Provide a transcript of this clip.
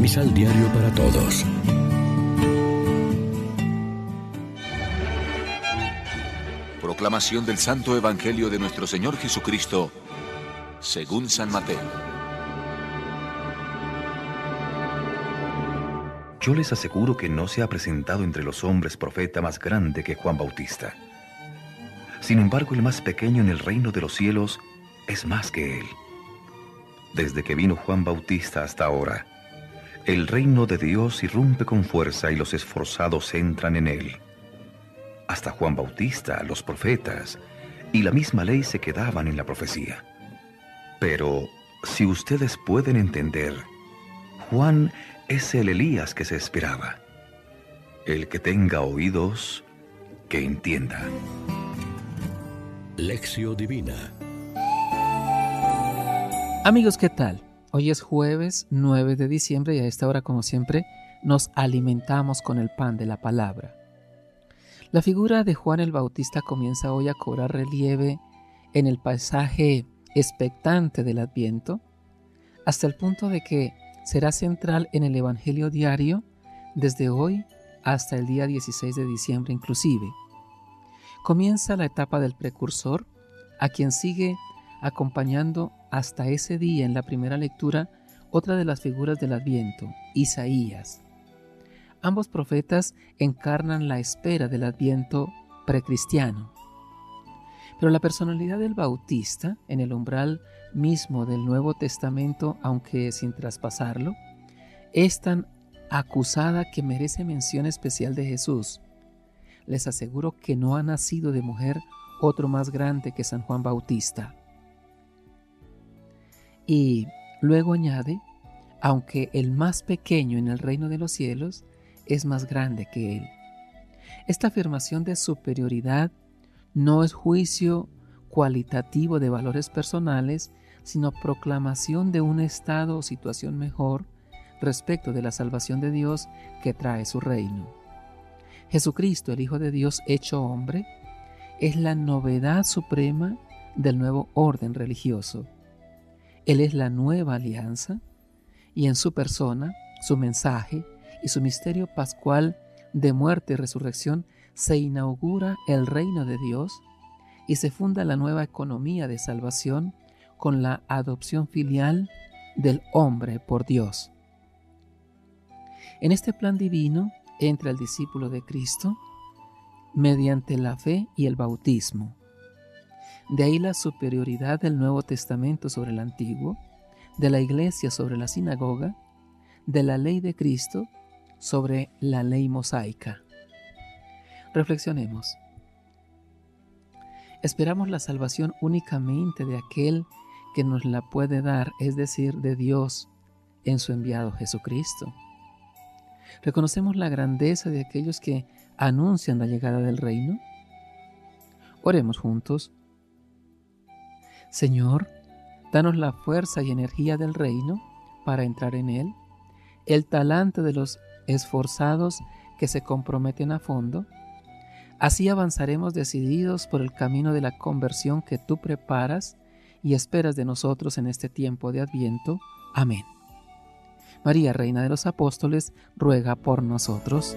Misal Diario para Todos. Proclamación del Santo Evangelio de nuestro Señor Jesucristo, según San Mateo. Yo les aseguro que no se ha presentado entre los hombres profeta más grande que Juan Bautista. Sin embargo, el más pequeño en el reino de los cielos es más que él. Desde que vino Juan Bautista hasta ahora, el reino de Dios irrumpe con fuerza y los esforzados entran en él. Hasta Juan Bautista, los profetas y la misma ley se quedaban en la profecía. Pero, si ustedes pueden entender, Juan es el Elías que se esperaba. El que tenga oídos, que entienda. Lección Divina Amigos, ¿qué tal? Hoy es jueves 9 de diciembre y a esta hora, como siempre, nos alimentamos con el pan de la palabra. La figura de Juan el Bautista comienza hoy a cobrar relieve en el paisaje expectante del Adviento, hasta el punto de que será central en el Evangelio diario desde hoy hasta el día 16 de diciembre inclusive. Comienza la etapa del precursor, a quien sigue acompañando hasta ese día en la primera lectura otra de las figuras del Adviento, Isaías. Ambos profetas encarnan la espera del Adviento precristiano. Pero la personalidad del Bautista, en el umbral mismo del Nuevo Testamento, aunque sin traspasarlo, es tan acusada que merece mención especial de Jesús. Les aseguro que no ha nacido de mujer otro más grande que San Juan Bautista. Y luego añade, aunque el más pequeño en el reino de los cielos es más grande que él. Esta afirmación de superioridad no es juicio cualitativo de valores personales, sino proclamación de un estado o situación mejor respecto de la salvación de Dios que trae su reino. Jesucristo, el Hijo de Dios hecho hombre, es la novedad suprema del nuevo orden religioso él es la nueva alianza y en su persona, su mensaje y su misterio pascual de muerte y resurrección se inaugura el reino de Dios y se funda la nueva economía de salvación con la adopción filial del hombre por Dios. En este plan divino entra el discípulo de Cristo mediante la fe y el bautismo. De ahí la superioridad del Nuevo Testamento sobre el Antiguo, de la Iglesia sobre la sinagoga, de la ley de Cristo sobre la ley mosaica. Reflexionemos. Esperamos la salvación únicamente de aquel que nos la puede dar, es decir, de Dios en su enviado Jesucristo. Reconocemos la grandeza de aquellos que anuncian la llegada del reino. Oremos juntos. Señor, danos la fuerza y energía del reino para entrar en él, el talante de los esforzados que se comprometen a fondo. Así avanzaremos decididos por el camino de la conversión que tú preparas y esperas de nosotros en este tiempo de Adviento. Amén. María, Reina de los Apóstoles, ruega por nosotros.